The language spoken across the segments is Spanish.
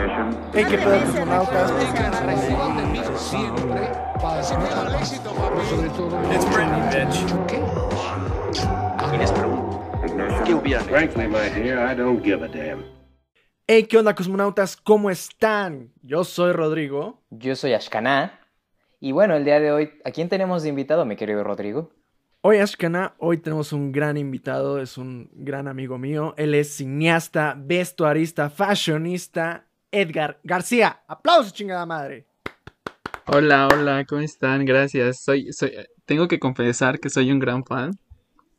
Hey, qué pedo, cosmonautas. It's Britney, bitch. ¿Qué hubiera Frankly, my dear, I don't give a damn. Hey, ¿qué onda, cosmonautas? ¿Cómo están? Yo soy Rodrigo. Yo soy Ashkana. Y bueno, el día de hoy, ¿a quién tenemos de invitado, mi querido Rodrigo? Hoy, Ashkana, hoy tenemos un gran invitado, es un gran amigo mío. Él es cineasta, vestuarista, fashionista, Edgar García. ¡Aplausos, chingada madre! Hola, hola, ¿cómo están? Gracias. Soy, soy, tengo que confesar que soy un gran fan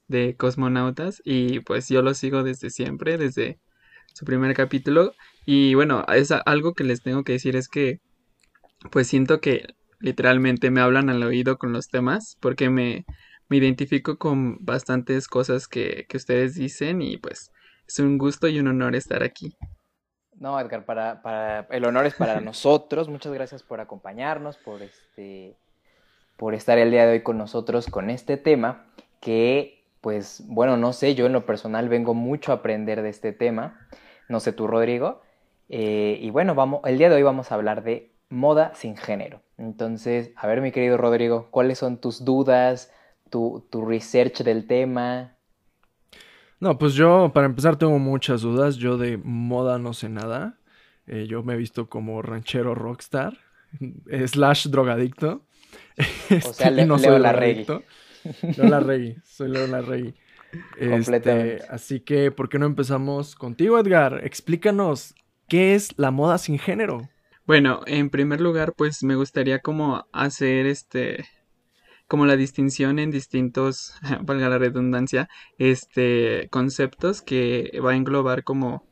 de Cosmonautas y pues yo lo sigo desde siempre, desde su primer capítulo. Y bueno, es algo que les tengo que decir es que pues siento que literalmente me hablan al oído con los temas porque me, me identifico con bastantes cosas que, que ustedes dicen y pues es un gusto y un honor estar aquí. No, Edgar, para, para, el honor es para nosotros. Muchas gracias por acompañarnos, por este, por estar el día de hoy con nosotros con este tema que, pues, bueno, no sé, yo en lo personal vengo mucho a aprender de este tema. No sé tú, Rodrigo. Eh, y bueno, vamos, el día de hoy vamos a hablar de moda sin género. Entonces, a ver, mi querido Rodrigo, ¿cuáles son tus dudas, tu, tu research del tema? No, pues yo, para empezar, tengo muchas dudas. Yo de moda no sé nada. Eh, yo me he visto como ranchero rockstar, slash drogadicto. O sea, Este, y Le- no Leo soy Larregui. Leo Larregui, soy Leo Larregui. Este, Completamente. así que, ¿por qué no empezamos contigo, Edgar? Explícanos, ¿qué es la moda sin género? Bueno, en primer lugar, pues me gustaría como hacer este, como la distinción en distintos, valga la redundancia, este, conceptos que va a englobar como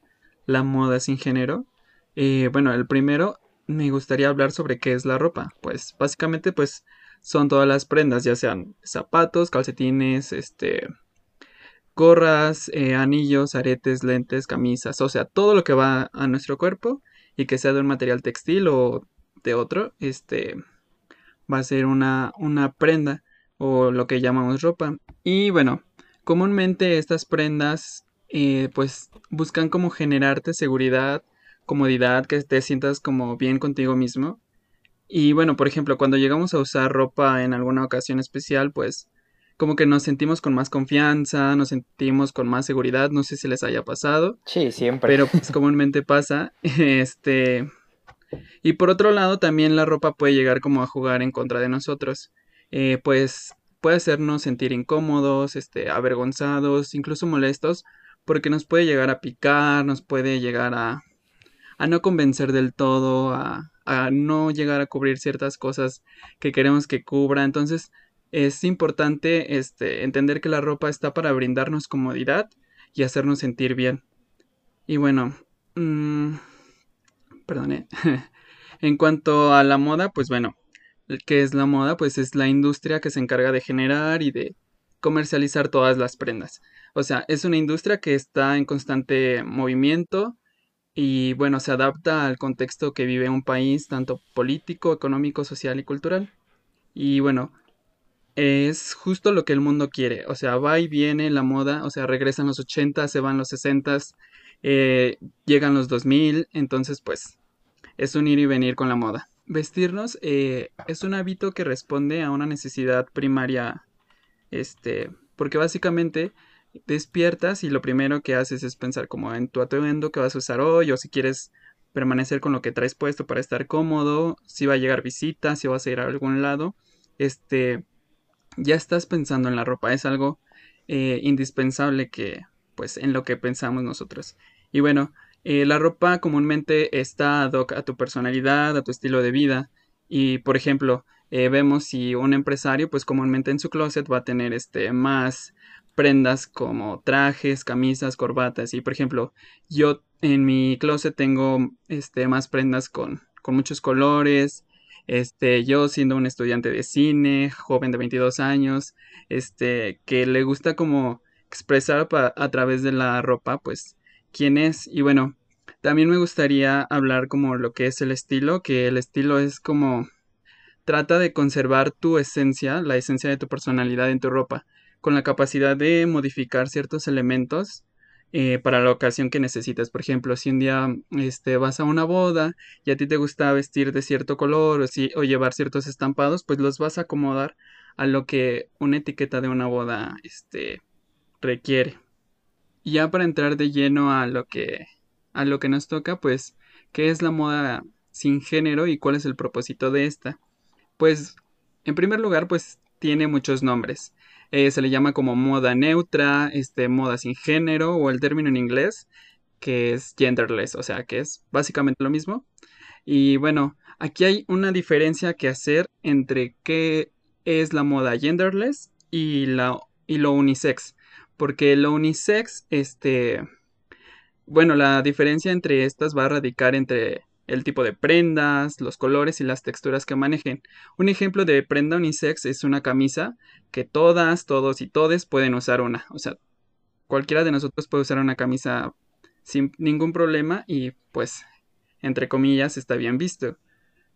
la moda sin género. Eh, bueno, el primero me gustaría hablar sobre qué es la ropa. Pues básicamente, pues son todas las prendas, ya sean zapatos, calcetines, este, gorras, eh, anillos, aretes, lentes, camisas, o sea, todo lo que va a nuestro cuerpo y que sea de un material textil o de otro, este va a ser una, una prenda o lo que llamamos ropa. Y bueno, comúnmente estas prendas eh, pues buscan como generarte seguridad, comodidad, que te sientas como bien contigo mismo. Y bueno, por ejemplo, cuando llegamos a usar ropa en alguna ocasión especial, pues como que nos sentimos con más confianza, nos sentimos con más seguridad, no sé si les haya pasado. Sí, siempre. Pero pues comúnmente pasa. Este. Y por otro lado, también la ropa puede llegar como a jugar en contra de nosotros. Eh, pues puede hacernos sentir incómodos, este, avergonzados, incluso molestos, porque nos puede llegar a picar, nos puede llegar a, a no convencer del todo, a, a no llegar a cubrir ciertas cosas que queremos que cubra. Entonces, es importante este, entender que la ropa está para brindarnos comodidad y hacernos sentir bien. Y bueno, perdone. en cuanto a la moda, pues bueno, ¿qué es la moda? Pues es la industria que se encarga de generar y de comercializar todas las prendas. O sea, es una industria que está en constante movimiento y bueno, se adapta al contexto que vive un país, tanto político, económico, social y cultural. Y bueno, es justo lo que el mundo quiere. O sea, va y viene la moda, o sea, regresan los 80, se van los 60, eh, llegan los 2000, entonces pues es un ir y venir con la moda. Vestirnos eh, es un hábito que responde a una necesidad primaria, este, porque básicamente despiertas y lo primero que haces es pensar como en tu atuendo que vas a usar hoy o si quieres permanecer con lo que traes puesto para estar cómodo, si va a llegar visita, si vas a ir a algún lado, este, ya estás pensando en la ropa, es algo eh, indispensable que, pues, en lo que pensamos nosotros. Y bueno, eh, la ropa comúnmente está a tu personalidad, a tu estilo de vida. Y, por ejemplo, eh, vemos si un empresario, pues comúnmente en su closet va a tener este más prendas como trajes, camisas, corbatas. Y, por ejemplo, yo en mi closet tengo este más prendas con, con muchos colores. Este, yo siendo un estudiante de cine, joven de 22 años, este, que le gusta como expresar a través de la ropa, pues, quién es. Y bueno, también me gustaría hablar como lo que es el estilo, que el estilo es como trata de conservar tu esencia, la esencia de tu personalidad en tu ropa, con la capacidad de modificar ciertos elementos eh, para la ocasión que necesites. Por ejemplo, si un día este, vas a una boda y a ti te gusta vestir de cierto color o, si, o llevar ciertos estampados, pues los vas a acomodar a lo que una etiqueta de una boda este, requiere. Y ya para entrar de lleno a lo que a lo que nos toca, pues, ¿qué es la moda sin género y cuál es el propósito de esta? Pues, en primer lugar, pues tiene muchos nombres. Eh, se le llama como moda neutra, este, moda sin género o el término en inglés que es genderless, o sea, que es básicamente lo mismo. Y bueno, aquí hay una diferencia que hacer entre qué es la moda genderless y, la, y lo unisex. Porque lo unisex, este, bueno, la diferencia entre estas va a radicar entre el tipo de prendas, los colores y las texturas que manejen. Un ejemplo de prenda unisex es una camisa que todas, todos y todes pueden usar una. O sea, cualquiera de nosotros puede usar una camisa sin ningún problema y pues, entre comillas, está bien visto.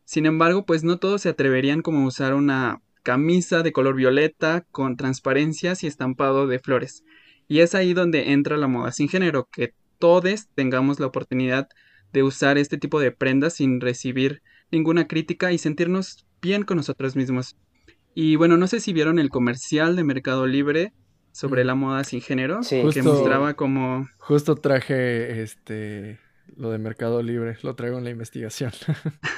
Sin embargo, pues no todos se atreverían como a usar una camisa de color violeta con transparencias y estampado de flores. Y es ahí donde entra la moda sin género, que todos tengamos la oportunidad de usar este tipo de prendas sin recibir ninguna crítica y sentirnos bien con nosotros mismos. Y bueno, no sé si vieron el comercial de Mercado Libre sobre la moda sin género, que mostraba como... Justo traje este lo de Mercado Libre, lo traigo en la investigación.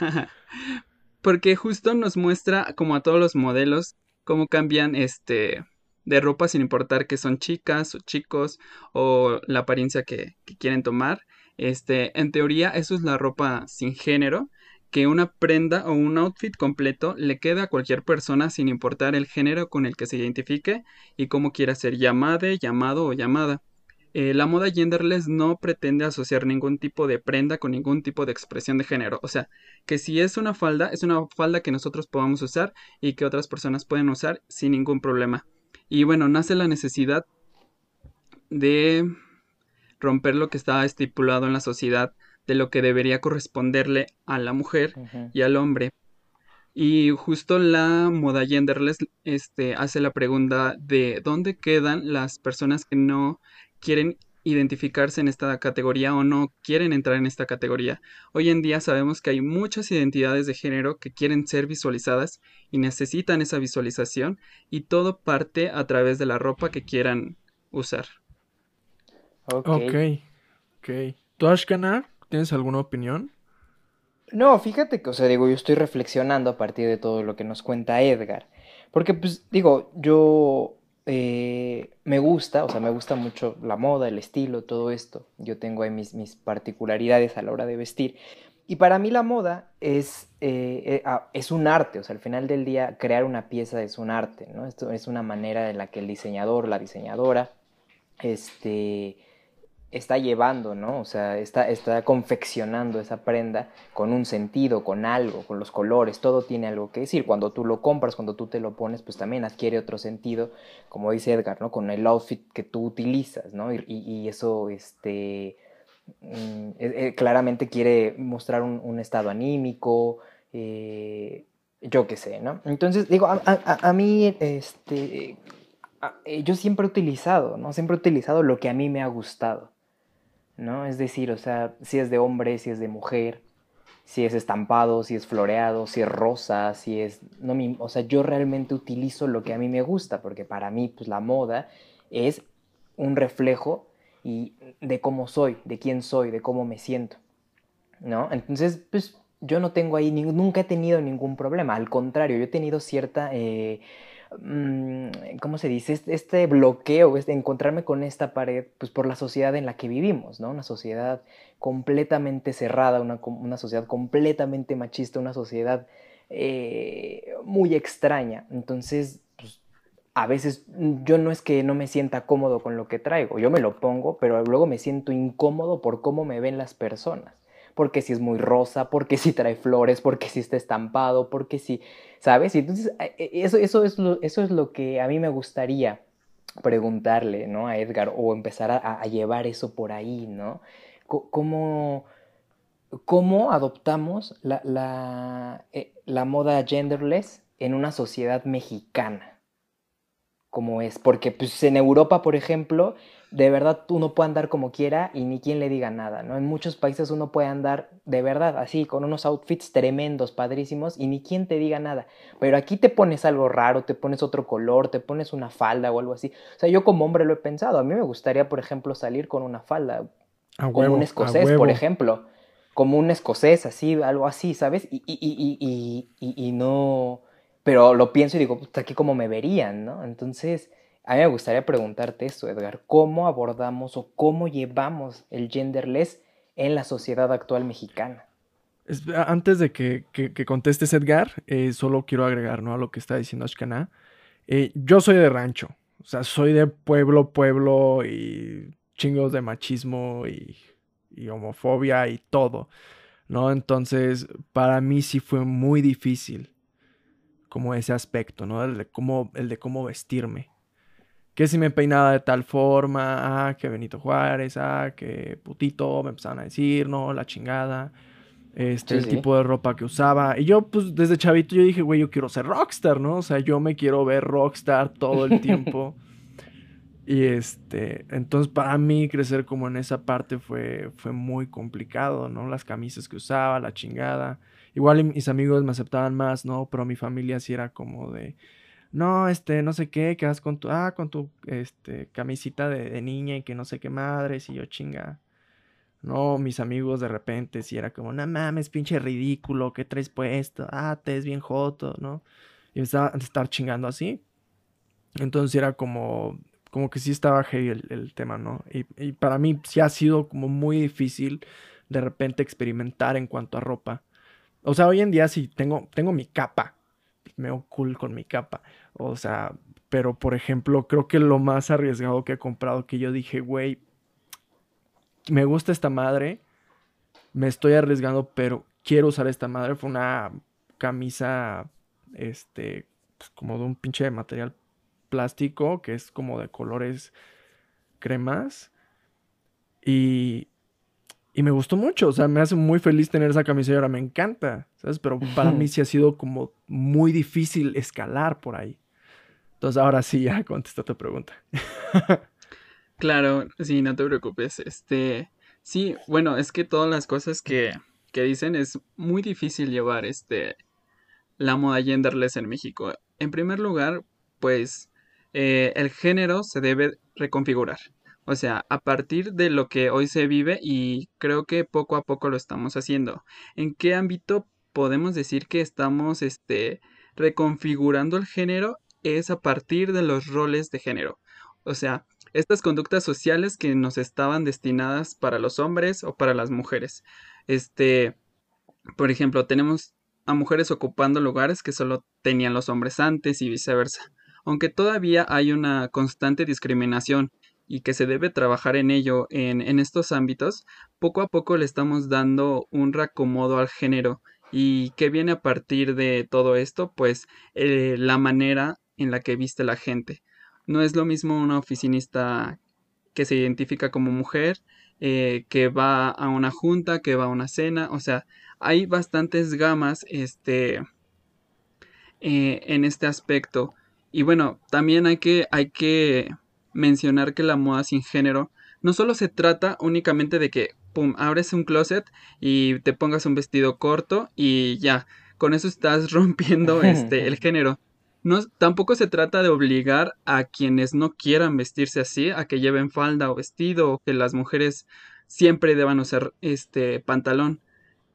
Porque justo nos muestra como a todos los modelos cómo cambian este de ropa sin importar que son chicas o chicos o la apariencia que, quieren tomar. Este, en teoría, eso es la ropa sin género, que una prenda o un outfit completo le queda a cualquier persona sin importar el género con el que se identifique y cómo quiera ser llamada, llamado o llamada. Eh, la moda genderless no pretende asociar ningún tipo de prenda con ningún tipo de expresión de género. O sea, que si es una falda, es una falda que nosotros podamos usar y que otras personas pueden usar sin ningún problema. Y bueno, nace la necesidad de romper lo que estaba estipulado en la sociedad de lo que debería corresponderle a la mujer y al hombre. Y justo la moda genderless este, hace la pregunta de dónde quedan las personas que no quieren identificarse en esta categoría o no quieren entrar en esta categoría. Hoy en día sabemos que hay muchas identidades de género que quieren ser visualizadas y necesitan esa visualización y todo parte a través de la ropa que quieran usar. Ok. Ok. ¿Tú, Ashkanar, tienes alguna opinión? No, fíjate que, o sea, digo, yo estoy reflexionando a partir de todo lo que nos cuenta Edgar. Porque, pues, digo, yo eh, me gusta, o sea, me gusta mucho la moda, el estilo, todo esto. Yo tengo ahí mis, mis particularidades a la hora de vestir. Y para mí la moda es, eh, eh, ah, es un arte, o sea, al final del día crear una pieza es un arte, ¿no? Esto es una manera en la que el diseñador, la diseñadora, este, está llevando, ¿no? O sea, está, está confeccionando esa prenda con un sentido, con algo, con los colores, todo tiene algo que decir. Cuando tú lo compras, cuando tú te lo pones, pues también adquiere otro sentido, como dice Edgar, ¿no? Con el outfit que tú utilizas, ¿no? Y, eso, este, mm, eh, eh, claramente quiere mostrar un, estado anímico, eh, yo qué sé, ¿no? Entonces, digo, a, a mí, este, yo siempre he utilizado, ¿no? Siempre he utilizado lo que a mí me ha gustado. ¿No? Es decir, o sea, si es de hombre, si es de mujer, si es estampado, si es floreado, si es rosa, si es... No, o sea, yo realmente utilizo lo que a mí me gusta, porque para mí, pues la moda es un reflejo y de cómo soy, de quién soy, de cómo me siento, ¿no? Entonces, pues yo no tengo ahí, nunca he tenido ningún problema, al contrario, yo he tenido cierta... Eh, ¿cómo se dice? Este bloqueo, este, encontrarme con esta pared, pues por la sociedad en la que vivimos, ¿no? Una sociedad completamente cerrada, una, sociedad completamente machista, una sociedad eh, muy extraña. Entonces, pues, a veces yo no es que no me sienta cómodo con lo que traigo, yo me lo pongo, pero luego me siento incómodo por cómo me ven las personas porque si es muy rosa, porque si trae flores, porque si está estampado, porque si, ¿sabes? Y entonces eh, eh, eso, eso, es lo, eso es lo que a mí me gustaría preguntarle, ¿no? A Edgar o empezar a, llevar eso por ahí, ¿no? ¿Cómo, cómo adoptamos la, la, eh, la moda genderless en una sociedad mexicana? como es. Porque pues en Europa, por ejemplo, de verdad uno puede andar como quiera y ni quien le diga nada, ¿no? En muchos países uno puede andar de verdad así, con unos outfits tremendos, padrísimos, y ni quien te diga nada. Pero aquí te pones algo raro, te pones otro color, te pones una falda o algo así. O sea, yo como hombre lo he pensado. A mí me gustaría, por ejemplo, salir con una falda, A como huevo, un escocés, huevo. por ejemplo. Como un escocés, así, algo así, ¿sabes? Y, y, y, y, y, y no... Pero lo pienso y digo, puta, aquí cómo me verían, ¿no? Entonces, a mí me gustaría preguntarte esto, Edgar. ¿Cómo abordamos o cómo llevamos el genderless en la sociedad actual mexicana? Es- antes de que, que- que contestes, Edgar, eh, solo quiero agregar ¿no? a lo que está diciendo Ashkana. Eh, yo soy de rancho, o sea, soy de pueblo, pueblo y chingos de machismo y, y homofobia y todo, ¿no? Entonces, para mí sí fue muy difícil como ese aspecto, ¿no? El de cómo, el de cómo vestirme. Que si me peinaba de tal forma, ah, que Benito Juárez, ah, que putito, me empezaban a decir, no, la chingada este, Sí, el sí. tipo de ropa que usaba. Y yo, pues, desde chavito yo dije, güey, yo quiero ser rockstar, ¿no? O sea, yo me quiero ver rockstar todo el tiempo. y este, entonces para mí crecer como en esa parte fue, fue muy complicado, ¿no? Las camisas que usaba, la chingada. Igual mis amigos me aceptaban más, ¿no? Pero mi familia sí era como de, no, este, no sé qué, quedas con tu, ah, con tu, este, camisita de, niña y que no sé qué madres, y yo chinga. No, mis amigos de repente sí era como, no mames, pinche ridículo, ¿qué traes puesto? Ah, te es bien joto, ¿no? Y me estaba a estar chingando así. Entonces era como, como que sí estaba heavy el, el tema, ¿no? Y, y para mí sí ha sido como muy difícil de repente experimentar en cuanto a ropa. O sea, hoy en día sí tengo, tengo mi capa. Me veo cool con mi capa. O sea, pero por ejemplo, creo que lo más arriesgado que he comprado que yo dije, güey, me gusta esta madre, me estoy arriesgando, pero quiero usar esta madre. Fue una camisa, este, pues, como de un pinche material plástico, que es como de colores cremas. Y, y me gustó mucho, o sea, me hace muy feliz tener esa camisa y ahora me encanta, ¿sabes? Pero para mí sí ha sido como muy difícil escalar por ahí. Entonces ahora sí ya contesto tu pregunta. Claro, sí, no te preocupes. Este, sí, bueno, es que todas las cosas que, que dicen es muy difícil llevar este la moda genderless en México. En primer lugar, pues eh, el género se debe reconfigurar. O sea, a partir de lo que hoy se vive y creo que poco a poco lo estamos haciendo. ¿En qué ámbito podemos decir que estamos este, reconfigurando el género? Es a partir de los roles de género. O sea, estas conductas sociales que nos estaban destinadas para los hombres o para las mujeres. Este, por ejemplo, tenemos a mujeres ocupando lugares que solo tenían los hombres antes y viceversa. Aunque todavía hay una constante discriminación y que se debe trabajar en ello en, en estos ámbitos, poco a poco le estamos dando un reacomodo al género. ¿Y qué viene a partir de todo esto? Pues eh, la manera en la que viste la gente. No es lo mismo una oficinista que se identifica como mujer, eh, que va a una junta, que va a una cena, o sea, hay bastantes gamas este, eh, en este aspecto. Y bueno, también hay que, hay que mencionar que la moda sin género no solo se trata únicamente de que, pum, abres un closet y te pongas un vestido corto y ya, con eso estás rompiendo este, el género. No, tampoco se trata de obligar a quienes no quieran vestirse así a que lleven falda o vestido o que las mujeres siempre deban usar este pantalón.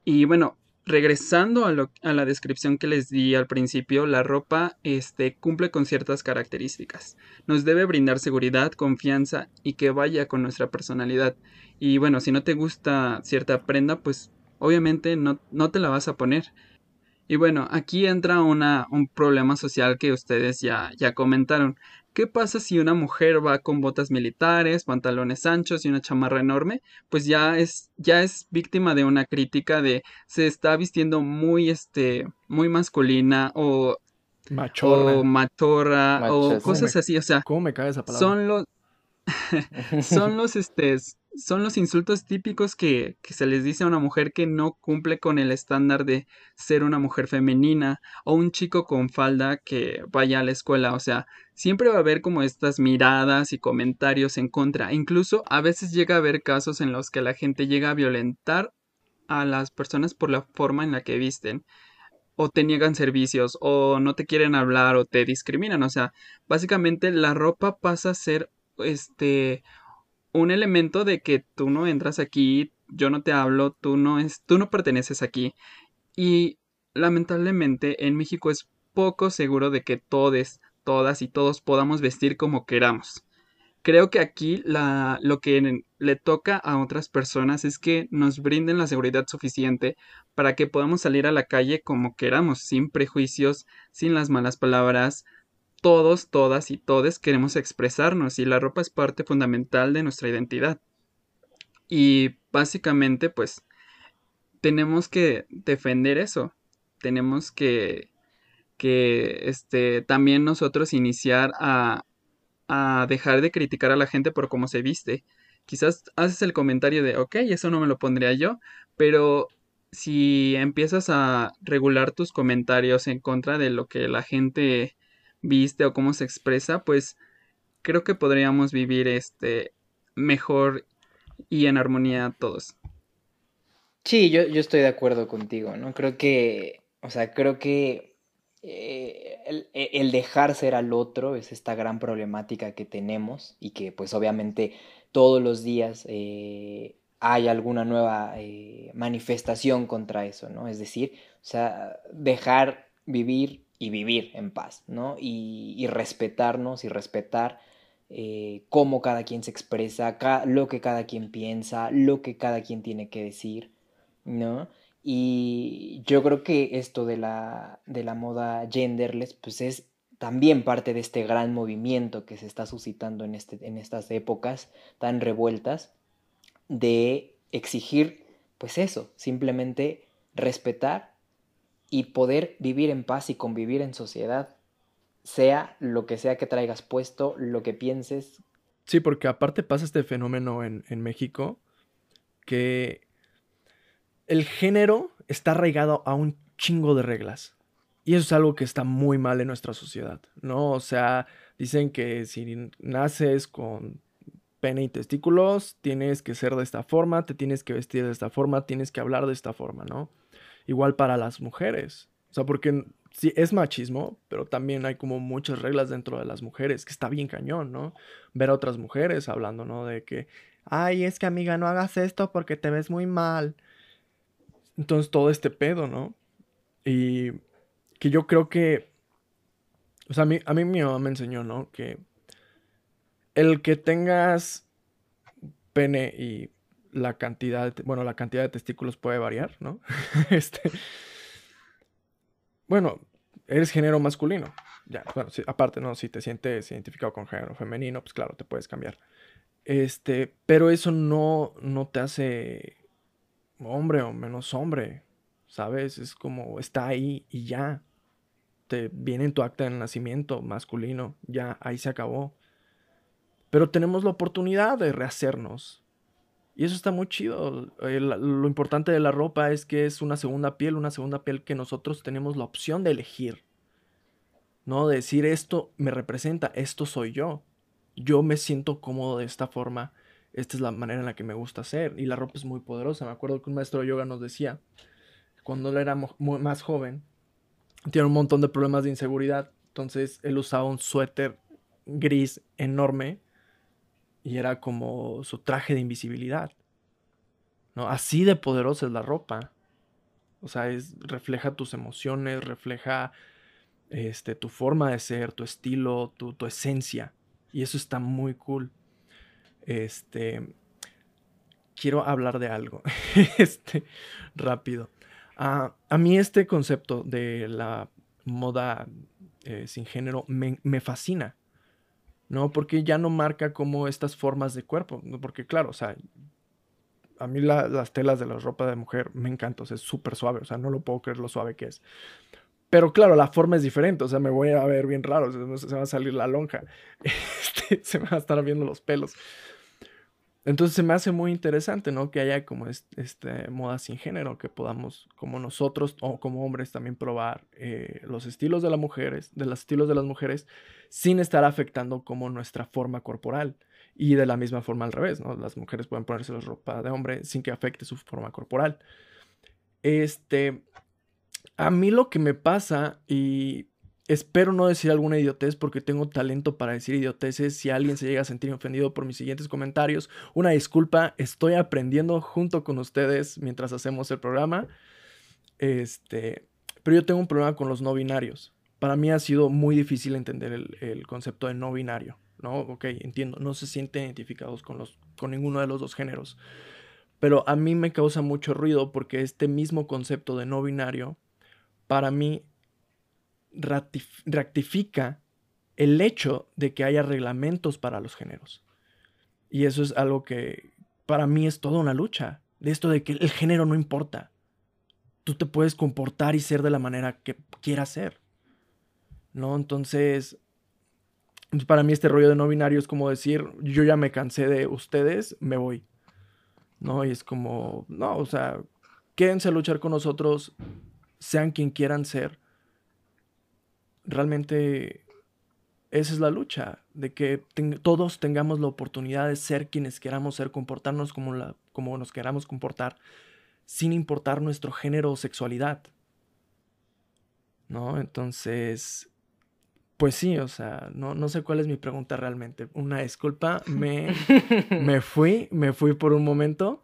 Y bueno, regresando a, la descripción que les di al principio, la ropa este, cumple con ciertas características. Nos debe brindar seguridad, confianza y que vaya con nuestra personalidad. Y bueno, si no te gusta cierta prenda, pues obviamente no, te la vas a poner. Y bueno, aquí entra un problema social que ustedes ya comentaron. ¿Qué pasa si una mujer va con botas militares, pantalones anchos y una chamarra enorme? Pues ya es, ya es víctima de una crítica de se está vistiendo muy, este, muy masculina o, Machorra. o machorra o cosas así. O sea, ¿Cómo me cae esa palabra? son los, son los, este, son los insultos típicos que, que, se les dice a una mujer que no cumple con el estándar de ser una mujer femenina o un chico con falda que vaya a la escuela. O sea, siempre va a haber como estas miradas y comentarios en contra. Incluso a veces llega a haber casos en los que la gente llega a violentar a las personas por la forma en la que visten o te niegan servicios o no te quieren hablar o te discriminan. O sea, básicamente la ropa pasa a ser este un elemento de que tú no entras aquí, yo no te hablo, tú no es, tú no perteneces aquí. Y lamentablemente en México es poco seguro de que todos, todas y todos podamos vestir como queramos. Creo que aquí lo que le toca a otras personas es que nos brinden la seguridad suficiente para que podamos salir a la calle como queramos, sin prejuicios, sin las malas palabras, todos, todas y todes queremos expresarnos y la ropa es parte fundamental de nuestra identidad. Y básicamente pues tenemos que defender eso. Tenemos que, que este, también nosotros iniciar a, a dejar de criticar a la gente por cómo se viste. Quizás haces el comentario de, ok, eso no me lo pondría yo, pero si empiezas a regular tus comentarios en contra de lo que la gente viste o cómo se expresa, pues creo que podríamos vivir este mejor y en armonía todos. Sí, yo, yo estoy de acuerdo contigo, ¿no? Creo que, o sea, creo que eh, el, el, dejar ser al otro es esta gran problemática que tenemos y que pues obviamente todos los días eh, hay alguna nueva eh, manifestación contra eso, ¿no? Es decir, o sea, dejar vivir y vivir en paz, ¿no? Y, respetarnos y respetar eh, cómo cada quien se expresa, lo que cada quien piensa, lo que cada quien tiene que decir, ¿no? Y yo creo que esto de la, de la moda genderless, pues es también parte de este gran movimiento que se está suscitando en, este, en estas épocas tan revueltas, de exigir, pues eso, simplemente respetar y poder vivir en paz y convivir en sociedad, sea lo que sea que traigas puesto, lo que pienses. Sí, porque aparte pasa este fenómeno en, México que el género está arraigado a un chingo de reglas. Y eso es algo que está muy mal en nuestra sociedad, ¿no? O sea, dicen que si naces con pene y testículos, tienes que ser de esta forma, te tienes que vestir de esta forma, tienes que hablar de esta forma, ¿no? Igual para las mujeres. O sea, porque sí es machismo, pero también hay como muchas reglas dentro de las mujeres, que está bien cañón, ¿no? Ver a otras mujeres hablando, ¿no? De que, ay, es que amiga, no hagas esto porque te ves muy mal. Entonces todo este pedo, ¿no? Y que yo creo que, o sea, a mí, a mí mi mamá me enseñó, ¿no? Que el que tengas pene y la cantidad, bueno, la cantidad de testículos puede variar, ¿no? este, bueno, eres género masculino. Ya, bueno, aparte, ¿no? Si te sientes identificado con género femenino, pues claro, te puedes cambiar. Este, pero eso no, no te hace hombre o menos hombre, ¿sabes? Es como está ahí y ya. Te viene en tu acta de nacimiento masculino, ya, ahí se acabó. Pero tenemos la oportunidad de rehacernos, y eso está muy chido. lo importante de la ropa es que es una segunda piel, una segunda piel que nosotros tenemos la opción de elegir. ¿No? decir esto me representa, esto soy yo. Yo me siento cómodo de esta forma. Esta es la manera en la que me gusta ser. Y la ropa es muy poderosa. Me acuerdo que un maestro de yoga nos decía, cuando él era más joven, tiene un montón de problemas de inseguridad. Entonces él usaba un suéter gris enorme y era como su traje de invisibilidad. ¿no? Así de poderosa es la ropa. O sea, es, refleja tus emociones, refleja este, tu forma de ser, tu estilo, tu, tu esencia. Y eso está muy cool. Este. Quiero hablar de algo. este. Rápido. Ah, a mí este concepto de la moda eh, sin género me, me fascina. ¿No? Porque ya no marca como estas formas de cuerpo, porque claro, o sea, a mí las telas de la ropa de mujer me encantan, o sea, es súper suave, o sea, no lo puedo creer lo suave que es. Pero claro, la forma es diferente, o sea, me voy a ver bien raro, se, me va a salir la lonja, este, se me va a estar viendo los pelos. Entonces se me hace muy interesante, ¿no? Que haya como este, moda sin género, que podamos como nosotros o como hombres también probar eh, los estilos de las mujeres, de los estilos de las mujeres, sin estar afectando como nuestra forma corporal. Y de la misma forma al revés, ¿no? Las mujeres pueden ponerse la ropa de hombre sin que afecte su forma corporal. Este, a mí lo que me pasa, y Espero no decir alguna idiotez porque tengo talento para decir idioteces. Si alguien se llega a sentir ofendido por mis siguientes comentarios, una disculpa, estoy aprendiendo junto con ustedes mientras hacemos el programa. Este, pero yo tengo un problema con los no binarios. Para mí ha sido muy difícil entender el, concepto de no binario. ¿no? Ok, entiendo, no se sienten identificados con, los, con ninguno de los dos géneros. Pero a mí me causa mucho ruido porque este mismo concepto de no binario, para mí rectifica el hecho de que haya reglamentos para los géneros. Y eso es algo que para mí es toda una lucha. De esto de que el género no importa. Tú te puedes comportar y ser de la manera que quieras ser. ¿No? Entonces, para mí este rollo de no binario es como decir, yo ya me cansé de ustedes, me voy. ¿No? Y es como, no, o sea, quédense a luchar con nosotros, sean quien quieran ser realmente esa es la lucha, de que todos tengamos la oportunidad de ser quienes queramos ser, comportarnos como, la, como nos queramos comportar, sin importar nuestro género o sexualidad. ¿No? Entonces, pues sí, o sea, no, no sé cuál es mi pregunta realmente. Una disculpa, me, me fui, me fui por un momento.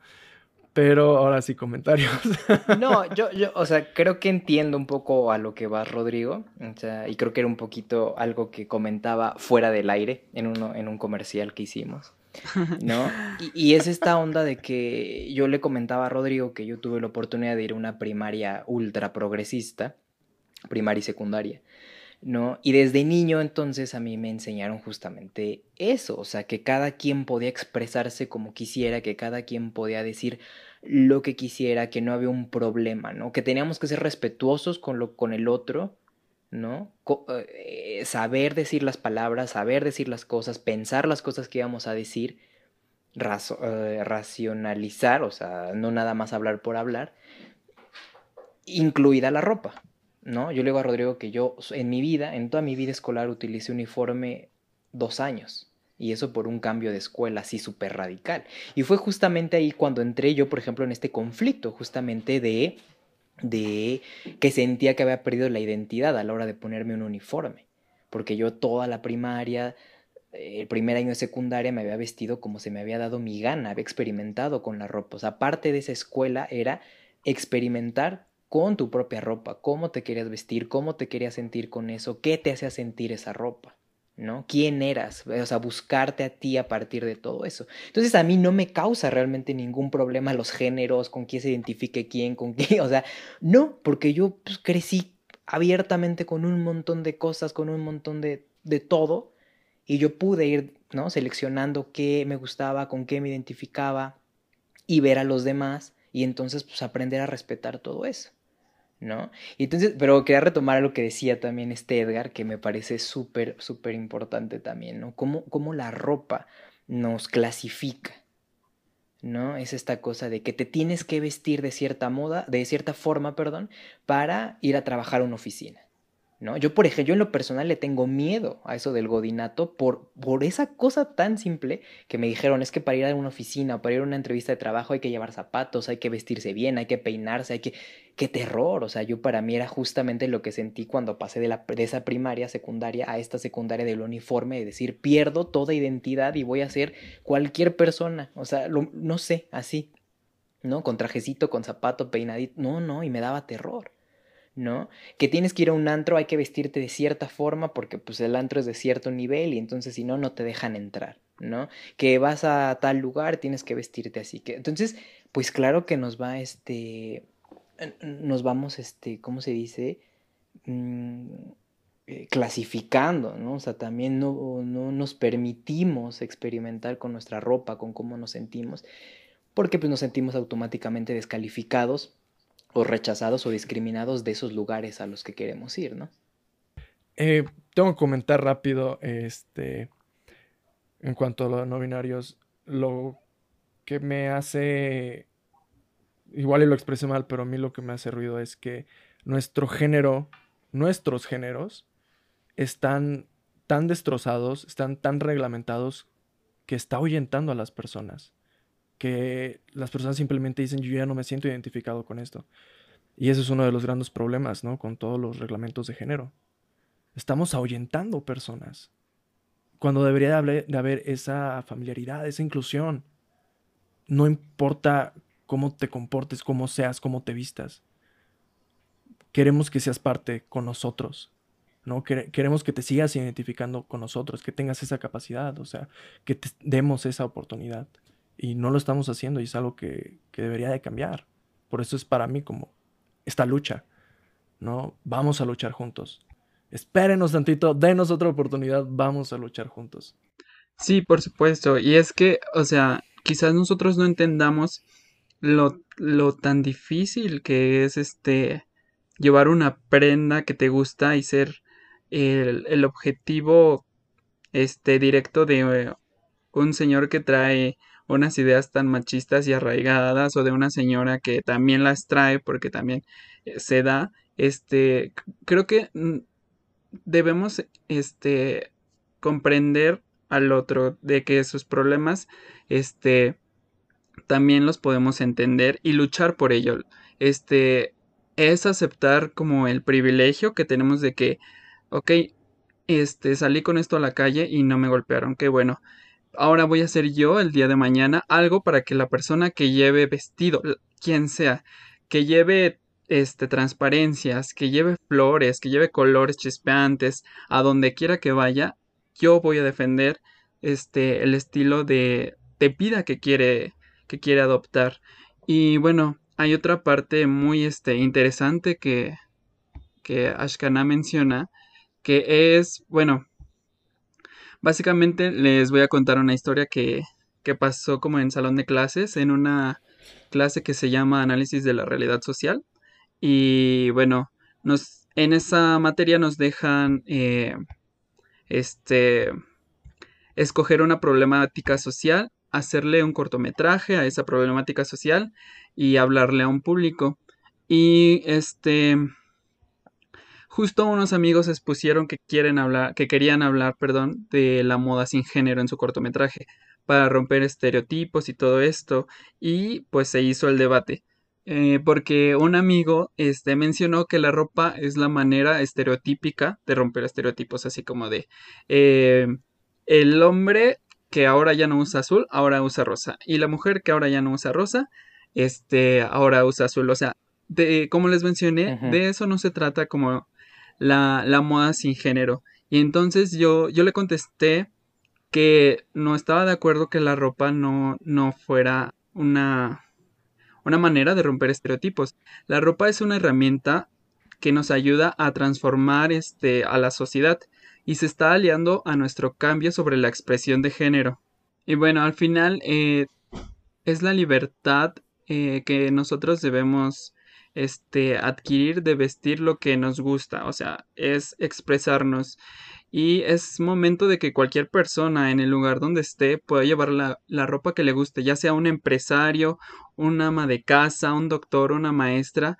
Pero ahora sí, comentarios. No, yo, yo, o sea, creo que entiendo un poco a lo que va Rodrigo. O sea, y creo que era un poquito algo que comentaba fuera del aire en, uno, en un comercial que hicimos. ¿No? Y, y, es esta onda de que yo le comentaba a Rodrigo que yo tuve la oportunidad de ir a una primaria ultra progresista, primaria y secundaria. ¿No? Y desde niño entonces a mí me enseñaron justamente eso, o sea, que cada quien podía expresarse como quisiera, que cada quien podía decir lo que quisiera, que no había un problema, ¿no? Que teníamos que ser respetuosos con, lo, con el otro, ¿no? Eh, saber decir las palabras, saber decir las cosas, pensar las cosas que íbamos a decir, eh, racionalizar, o sea, no nada más hablar por hablar, incluida la ropa, ¿no? Yo le digo a Rodrigo que yo en mi vida, en toda mi vida escolar, utilicé uniforme dos años. Y eso por un cambio de escuela así súper radical. Y fue justamente ahí cuando entré yo, por ejemplo, en este conflicto, justamente de, de que sentía que había perdido la identidad a la hora de ponerme un uniforme. Porque yo toda la primaria, eh, el primer año de secundaria me había vestido como se me había dado mi gana, había experimentado con la ropa. O sea, parte de esa escuela era experimentar con tu propia ropa, cómo te querías vestir, cómo te querías sentir con eso, qué te hacía sentir esa ropa. ¿no? ¿Quién eras? O sea, buscarte a ti a partir de todo eso. Entonces a mí no me causa realmente ningún problema los géneros, con quién se identifique quién, con qué, o sea, no, porque yo pues, crecí abiertamente con un montón de cosas, con un montón de, de todo, y yo pude ir, ¿no? Seleccionando qué me gustaba, con qué me identificaba, y ver a los demás, y entonces pues aprender a respetar todo eso. ¿No? Y entonces, pero quería retomar lo que decía también este Edgar, que me parece súper, súper importante también, ¿no? Cómo, cómo la ropa nos clasifica, ¿no? Es esta cosa de que te tienes que vestir de cierta moda, de cierta forma, perdón, para ir a trabajar a una oficina. ¿No? Yo, por ejemplo, yo en lo personal le tengo miedo a eso del godinato por, por esa cosa tan simple que me dijeron, es que para ir a una oficina o para ir a una entrevista de trabajo hay que llevar zapatos, hay que vestirse bien, hay que peinarse, hay que... ¡Qué terror! O sea, yo para mí era justamente lo que sentí cuando pasé de, la, de esa primaria, secundaria, a esta secundaria del uniforme, de decir, pierdo toda identidad y voy a ser cualquier persona. O sea, no sé, así, ¿no? Con trajecito, con zapato, peinadito. No, no, y me daba terror. ¿No? Que tienes que ir a un antro, hay que vestirte de cierta forma porque pues el antro es de cierto nivel y entonces si no, no te dejan entrar, ¿no? Que vas a tal lugar, tienes que vestirte así. Que... Entonces, pues claro que nos va, este, nos vamos, este, ¿cómo se dice? Mm, eh, clasificando, ¿no? O sea, también no, no nos permitimos experimentar con nuestra ropa, con cómo nos sentimos, porque pues nos sentimos automáticamente descalificados o rechazados o discriminados de esos lugares a los que queremos ir, ¿no? Eh, tengo que comentar rápido, este, en cuanto a los no binarios, lo que me hace, igual y lo expresé mal, pero a mí lo que me hace ruido es que nuestro género, nuestros géneros, están tan destrozados, están tan reglamentados que está ahuyentando a las personas. Que las personas simplemente dicen, yo ya no me siento identificado con esto. Y ese es uno de los grandes problemas, ¿no? Con todos los reglamentos de género. Estamos ahuyentando personas. Cuando debería de haber esa familiaridad, esa inclusión. No importa cómo te comportes, cómo seas, cómo te vistas. Queremos que seas parte con nosotros. ¿no? Queremos que te sigas identificando con nosotros, que tengas esa capacidad, o sea, que te demos esa oportunidad. Y no lo estamos haciendo y es algo que, que debería de cambiar. Por eso es para mí como esta lucha, ¿no? Vamos a luchar juntos. Espérenos tantito, denos otra oportunidad, vamos a luchar juntos. Sí, por supuesto. Y es que, o sea, quizás nosotros no entendamos lo, lo tan difícil que es este llevar una prenda que te gusta y ser el, objetivo este directo de eh, un señor que trae unas ideas tan machistas y arraigadas o de una señora que también las trae porque también eh, se da este creo que mm, debemos este comprender al otro de que esos problemas este también los podemos entender y luchar por ello este es aceptar como el privilegio que tenemos de que ok, este, salí con esto a la calle y no me golpearon, qué bueno. Ahora voy a hacer yo el día de mañana algo para que la persona que lleve vestido, quien sea, que lleve este transparencias, que lleve flores, que lleve colores chispeantes, a donde quiera que vaya, yo voy a defender este el estilo de, de vida que quiere que quiere adoptar. Y bueno, hay otra parte muy este interesante que que Ashkana menciona que es, bueno, básicamente les voy a contar una historia que, que pasó como en salón de clases, en una clase que se llama Análisis de la Realidad Social. Y bueno, nos, en esa materia nos dejan eh, este, escoger una problemática social, hacerle un cortometraje a esa problemática social y hablarle a un público. Y este Justo unos amigos expusieron que quieren hablar, que querían hablar, perdón, de la moda sin género en su cortometraje, para romper estereotipos y todo esto, y pues se hizo el debate. Eh, porque un amigo este, mencionó que la ropa es la manera estereotípica de romper estereotipos, así como de eh, el hombre que ahora ya no usa azul, ahora usa rosa, y la mujer que ahora ya no usa rosa, este, ahora usa azul. O sea, de, como les mencioné, de eso no se trata como la, la moda sin género. Y entonces yo, yo le contesté que no estaba de acuerdo que la ropa no, no fuera una, una manera de romper estereotipos. La ropa es una herramienta que nos ayuda a transformar este, a la sociedad y se está aliando a nuestro cambio sobre la expresión de género. Y bueno, al final eh, es la libertad eh, que nosotros debemos este, adquirir de vestir lo que nos gusta, o sea, es expresarnos. Y es momento de que cualquier persona en el lugar donde esté pueda llevar la, la ropa que le guste, ya sea un empresario, un ama de casa, un doctor, una maestra,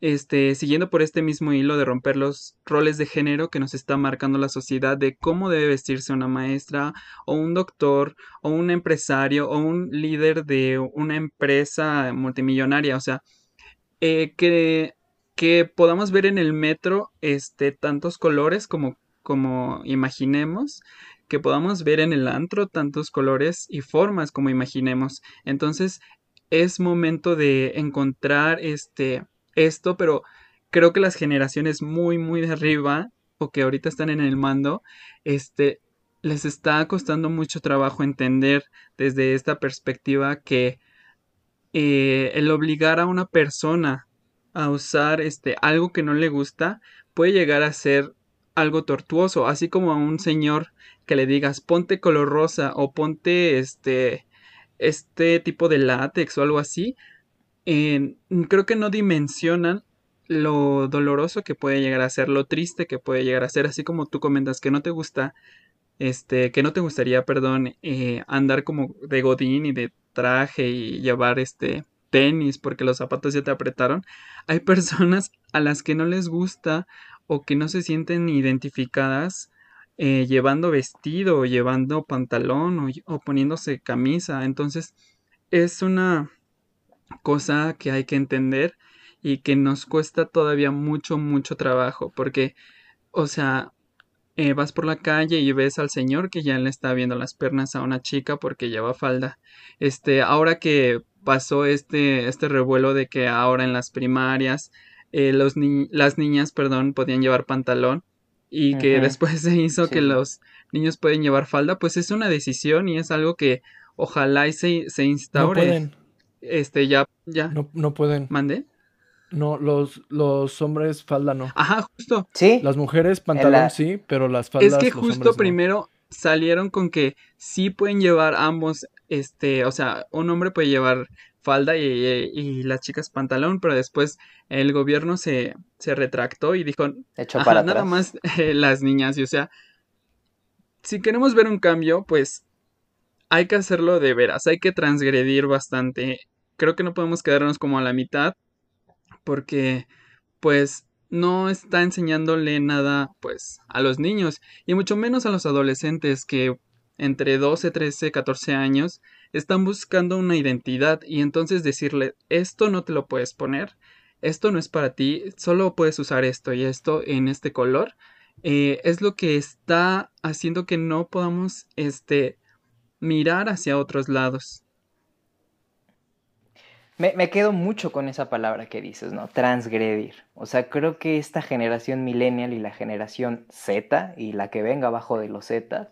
este, siguiendo por este mismo hilo de romper los roles de género que nos está marcando la sociedad de cómo debe vestirse una maestra o un doctor o un empresario o un líder de una empresa multimillonaria, o sea, eh, que, que podamos ver en el metro este, tantos colores como, como imaginemos, que podamos ver en el antro tantos colores y formas como imaginemos. Entonces es momento de encontrar este, esto, pero creo que las generaciones muy, muy de arriba o que ahorita están en el mando, este, les está costando mucho trabajo entender desde esta perspectiva que eh, el obligar a una persona a usar este algo que no le gusta puede llegar a ser algo tortuoso, así como a un señor que le digas ponte color rosa o ponte este este tipo de látex o algo así, creo que no dimensionan lo doloroso que puede llegar a ser, lo triste que puede llegar a ser, así como tú comentas que no te gusta, este, que no te gustaría, perdón, eh, andar como de godín y de traje y llevar este tenis porque los zapatos ya te apretaron, hay personas a las que no les gusta o que no se sienten identificadas eh, llevando vestido o llevando pantalón o, o poniéndose camisa. Entonces es una cosa que hay que entender y que nos cuesta todavía mucho, mucho trabajo porque, o sea, eh, vas por la calle y ves al señor que ya le está viendo las piernas a una chica porque lleva falda. Este, ahora que pasó este, este revuelo de que ahora en las primarias eh, los las niñas, perdón, podían llevar pantalón y que después se hizo que los niños pueden llevar falda, pues es una decisión y es algo que ojalá y se, se instaure. No pueden. Este, ya, ya. No, no pueden. ¿Mande? No, los, los hombres falda no. Ajá, justo. Sí. Las mujeres pantalón sí, pero las faldas. Es que justo primero salieron con que sí pueden llevar ambos, este, o sea, un hombre puede llevar falda y, las chicas pantalón, pero después el gobierno se, se retractó y dijo, para nada más eh, las niñas, y o sea, si queremos ver un cambio, pues hay que hacerlo de veras, hay que transgredir bastante. Creo que no podemos quedarnos como a la mitad, porque pues no está enseñándole nada pues a los niños y mucho menos a los adolescentes que entre 12, 13, 14 años están buscando una identidad y entonces decirle esto no te lo puedes poner, esto no es para ti, solo puedes usar esto y esto en este color, eh, es lo que está haciendo que no podamos este mirar hacia otros lados. Me, quedo mucho con esa palabra que dices, ¿no? Transgredir. O sea, creo que esta generación millennial y la generación Z y la que venga abajo de los Z,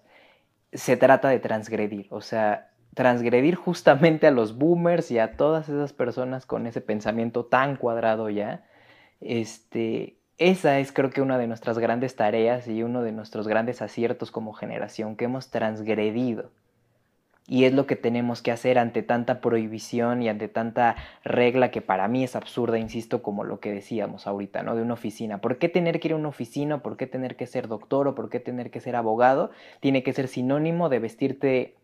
se trata de transgredir. O sea, transgredir justamente a los boomers y a todas esas personas con ese pensamiento tan cuadrado ya. Este, esa es creo que una de nuestras grandes tareas y uno de nuestros grandes aciertos como generación, que hemos transgredido y es lo que tenemos que hacer ante tanta prohibición y ante tanta regla que para mí es absurda, insisto, como lo que decíamos ahorita, ¿no? De una oficina. ¿Por qué tener que ir a una oficina? ¿Por qué tener que ser doctor? ¿O por qué tener que ser abogado? Tiene que ser sinónimo de vestirte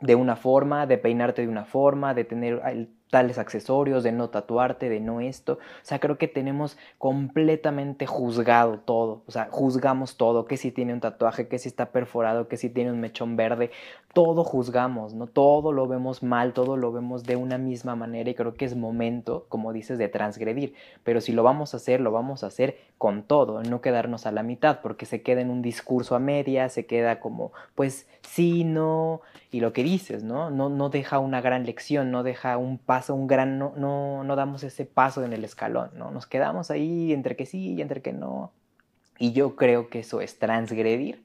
de una forma, de peinarte de una forma, de tener tales accesorios, de no tatuarte, de no esto. O sea, creo que tenemos completamente juzgado todo. O sea, juzgamos todo, que si tiene un tatuaje, que si está perforado, que si tiene un mechón verde. Todo juzgamos, ¿no? Todo lo vemos mal, todo lo vemos de una misma manera y creo que es momento, como dices, de transgredir. Pero si lo vamos a hacer, lo vamos a hacer con todo, no quedarnos a la mitad, porque se queda en un discurso a media, se queda como, pues sí, no, y lo que dices, ¿no? No, no deja una gran lección, no deja un paso, un gran, no, no, no damos ese paso en el escalón, ¿no? Nos quedamos ahí entre que sí y entre que no. Y yo creo que eso es transgredir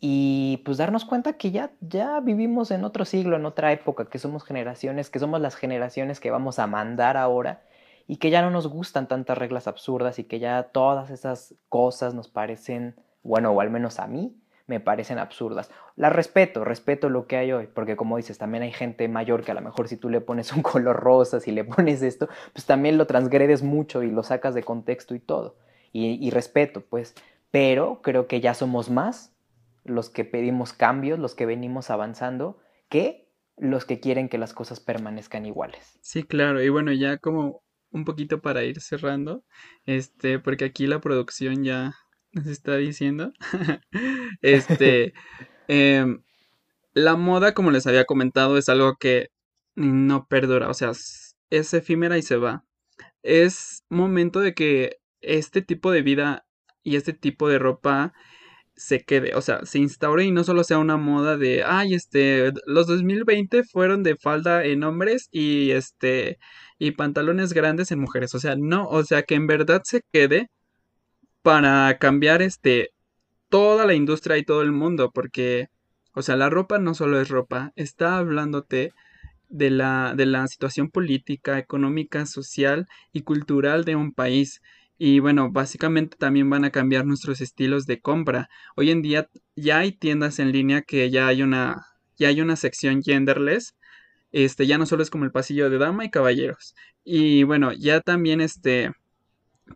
y pues darnos cuenta que ya, ya vivimos en otro siglo, en otra época, que somos generaciones, que somos las generaciones que vamos a mandar ahora y que ya no nos gustan tantas reglas absurdas y que ya todas esas cosas nos parecen, bueno, o al menos a mí, me parecen absurdas. Las respeto, respeto lo que hay hoy, porque como dices, también hay gente mayor que a lo mejor si tú le pones un color rosa, si le pones esto, pues también lo transgredes mucho y lo sacas de contexto y todo. Y, respeto, pues, pero creo que ya somos más los que pedimos cambios, los que venimos avanzando, que los que quieren que las cosas permanezcan iguales. Sí, claro, y bueno, ya como un poquito para ir cerrando, este, porque aquí la producción ya nos está diciendo. este, em, la moda, como les había comentado, es algo que no perdura, o sea, es efímera y se va. Es momento de que este tipo de vida y este tipo de ropa se quede, o sea, se instaure y no solo sea una moda de, ay, este, los 2020 fueron de falda en hombres y este, y pantalones grandes en mujeres, o sea, no, o sea, que en verdad se quede para cambiar este toda la industria y todo el mundo, porque, o sea, la ropa no solo es ropa, está hablándote de la, de la situación política, económica, social y cultural de un país. Y bueno, básicamente también van a cambiar nuestros estilos de compra. Hoy en día ya hay tiendas en línea que ya hay una, ya hay una sección genderless. Este, ya no solo es como el pasillo de dama y caballeros. Y bueno, ya también este,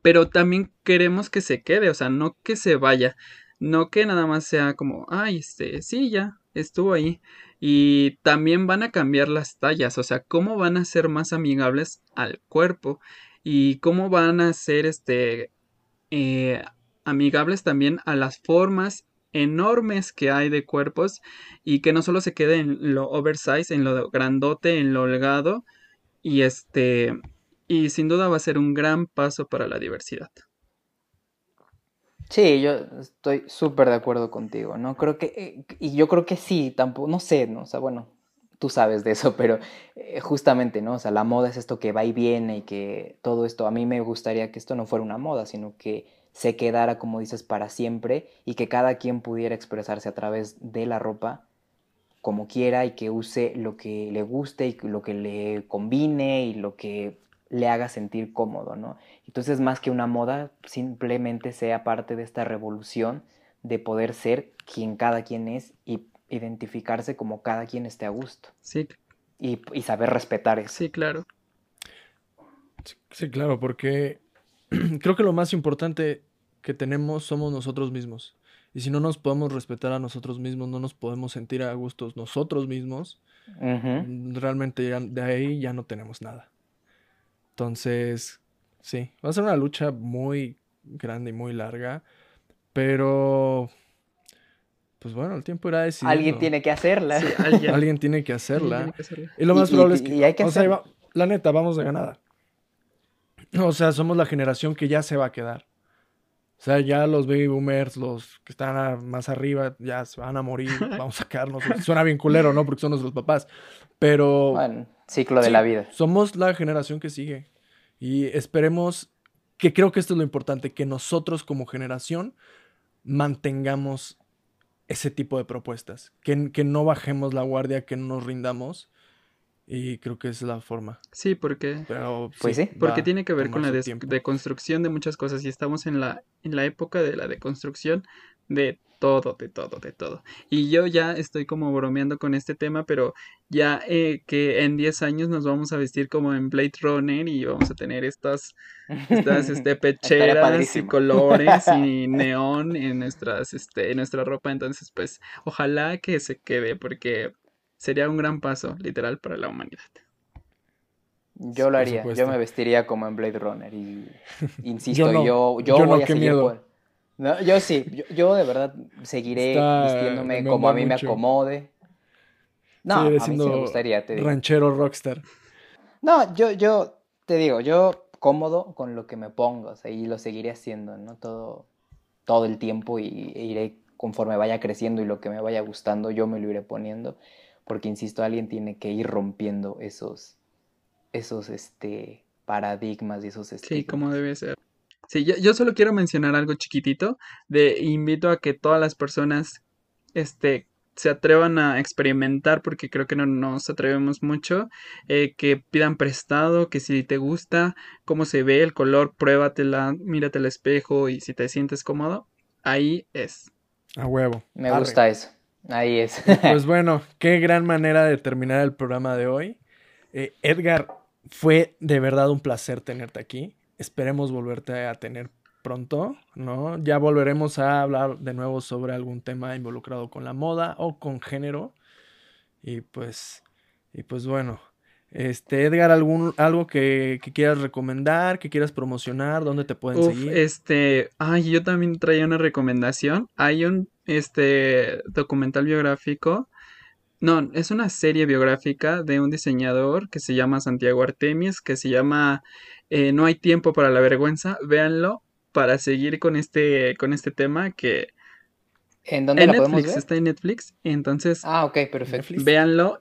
pero también queremos que se quede, o sea, no que se vaya, no que nada más sea como, ay, este, sí, ya, estuvo ahí. Y también van a cambiar las tallas, o sea, cómo van a ser más amigables al cuerpo y cómo van a ser este eh, amigables también a las formas enormes que hay de cuerpos y que no solo se quede en lo oversize, en lo grandote, en lo holgado y este y sin duda va a ser un gran paso para la diversidad. Sí, yo estoy súper de acuerdo contigo, ¿no? Creo que, eh, y yo creo que sí, tampoco, no sé, ¿no? O sea, bueno, tú sabes de eso, pero eh, justamente, ¿no? O sea, la moda es esto que va y viene y que todo esto, a mí me gustaría que esto no fuera una moda, sino que se quedara, como dices, para siempre y que cada quien pudiera expresarse a través de la ropa como quiera y que use lo que le guste y lo que le combine y lo que le haga sentir cómodo, ¿no? Entonces, más que una moda, simplemente sea parte de esta revolución de poder ser quien cada quien es y identificarse como cada quien esté a gusto. Sí. Y, saber respetar eso. Sí, claro. Sí, claro, porque creo que lo más importante que tenemos somos nosotros mismos. Y si no nos podemos respetar a nosotros mismos, no nos podemos sentir a gustos nosotros mismos, realmente de ahí ya no tenemos nada. Entonces, sí, va a ser una lucha muy grande y muy larga, pero pues bueno, el tiempo irá decidiendo. Alguien tiene que hacerla. alguien. tiene que hacerla. Y lo más probable es que, o sea, la neta, vamos de ganada. O sea, somos la generación que ya se va a quedar. O sea, ya los baby boomers, los que están más arriba, ya se van a morir, vamos a quedarnos. Suena bien culero, ¿no? Porque son nuestros papás. Pero... Bueno, ciclo de la vida. Somos la generación que sigue. Y esperemos, que creo que esto es lo importante, que nosotros como generación mantengamos ese tipo de propuestas, que, que no bajemos la guardia, que no nos rindamos y creo que es la forma. Sí, porque. Pero, pues sí, Porque tiene que ver con la deconstrucción de muchas cosas. Y estamos en la, en la época de la deconstrucción de todo, de todo, de todo. Y yo ya estoy como bromeando con este tema, pero ya eh, que en 10 años nos vamos a vestir como en Blade Runner y vamos a tener estas, estas este, pecheras y colores y neón en nuestras, este, en nuestra ropa. Entonces, pues, ojalá que se quede, porque sería un gran paso, literal, para la humanidad. Yo lo haría, yo me vestiría como en Blade Runner y insisto, yo, yo, voy a seguir yo sí, yo, de verdad seguiré vistiéndome como a mí me acomode. No, a mí sí me gustaría, te digo. Ranchero rockstar. No, yo, yo te digo, yo cómodo con lo que me pongo, o sea, y lo seguiré haciendo, ¿no? Todo, todo el tiempo y e iré conforme vaya creciendo y lo que me vaya gustando, yo me lo iré poniendo porque insisto, alguien tiene que ir rompiendo esos, esos este, paradigmas y esos Sí, como debe ser. Sí, yo, yo, solo quiero mencionar algo chiquitito, de invito a que todas las personas este, se atrevan a experimentar, porque creo que no nos atrevemos mucho, eh, que pidan prestado, que si te gusta cómo se ve el color, pruébatela, mírate al espejo y si te sientes cómodo, ahí es. A huevo. Me gusta eso. Ahí es. pues bueno, qué gran manera de terminar el programa de hoy. Eh, Edgar, fue de verdad un placer tenerte aquí. Esperemos volverte a tener pronto, ¿no? Ya volveremos a hablar de nuevo sobre algún tema involucrado con la moda o con género. Y pues, y pues bueno, este, Edgar, ¿algún, algo que, quieras recomendar, que quieras promocionar, dónde te pueden seguir? Este, ay, yo también traía una recomendación. Hay un este documental biográfico. No, es una serie biográfica de un diseñador que se llama Santiago Artemis, que se llama eh, No hay tiempo para la vergüenza. Véanlo para seguir con este, con este tema que ¿En dónde la Netflix, podemos ver? Está en Netflix. Entonces, ah, ok, perfecto. Véanlo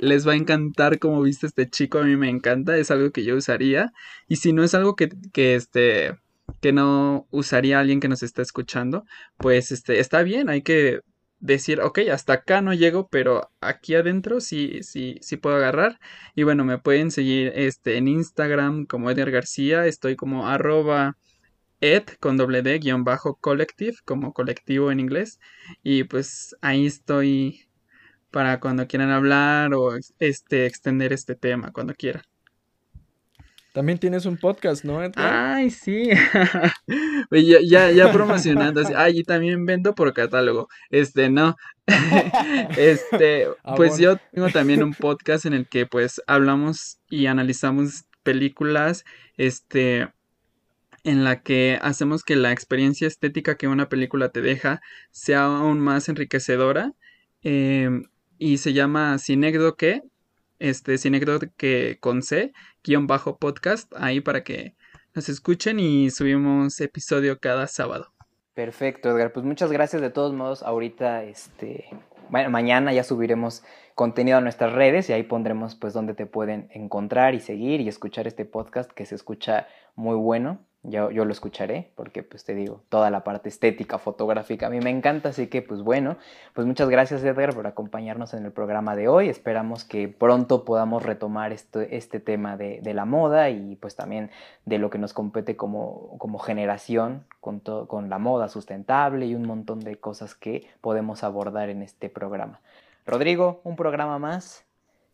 les va a encantar como viste este chico, a mí me encanta, es algo que yo usaría. Y si no es algo que, que este que no usaría alguien que nos está escuchando, pues este está bien, hay que decir, ok, hasta acá no llego, pero aquí adentro sí, sí, sí puedo agarrar. Y bueno, me pueden seguir este, en Instagram como Edgar García, estoy como arroba ed con doble d guion bajo collective, como colectivo en inglés. Y pues ahí estoy para cuando quieran hablar o este extender este tema cuando quieran. También tienes un podcast, ¿no, Edgar? Ay, sí. ya, ya, ya promocionando. Así. Ay, y también vendo por catálogo. Este, no. este, Ah, pues bueno. yo tengo también un podcast en el que pues hablamos y analizamos películas, este, en la que hacemos que la experiencia estética que una película te deja sea aún más enriquecedora. em, y se llama Cinécdoque, este, Cinécdoque con C, guion bajo podcast, ahí para que nos escuchen y subimos episodio cada sábado. Perfecto, Edgar. Pues muchas gracias de todos modos. Ahorita, este, mañana ya subiremos contenido a nuestras redes y ahí pondremos pues dónde te pueden encontrar y seguir y escuchar este podcast que se escucha muy bueno. Yo, yo lo escucharé porque pues te digo, toda la parte estética, fotográfica, a mí me encanta, así que pues bueno, pues muchas gracias Edgar por acompañarnos en el programa de hoy. Esperamos que pronto podamos retomar este, este tema de, de la moda y pues también de lo que nos compete como, como generación con, to- con la moda sustentable y un montón de cosas que podemos abordar en este programa. Rodrigo, un programa más.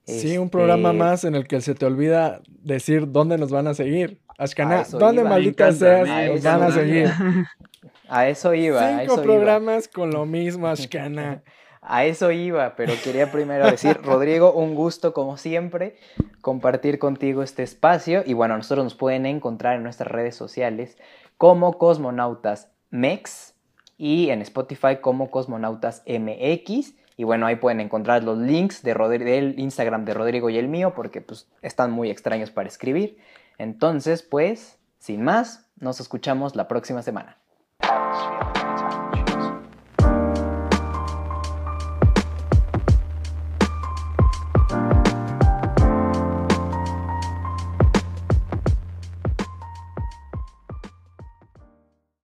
Sí, un programa Este, más en el que se te olvida decir dónde nos van a seguir. A Ashkana, eso ¿dónde iba. maldita seas nos van a seguir? A eso iba, a Cinco eso iba. programas con lo mismo, Ashkana. A eso iba, pero quería primero decir, Rodrigo, un gusto como siempre compartir contigo este espacio y bueno, nosotros nos pueden encontrar en nuestras redes sociales como Cosmonautas MEX y en Spotify como Cosmonautas MX y bueno, ahí pueden encontrar los links de Rodri- del Instagram de Rodrigo y el mío porque pues están muy extraños para escribir. Entonces, pues, sin más, nos escuchamos la próxima semana.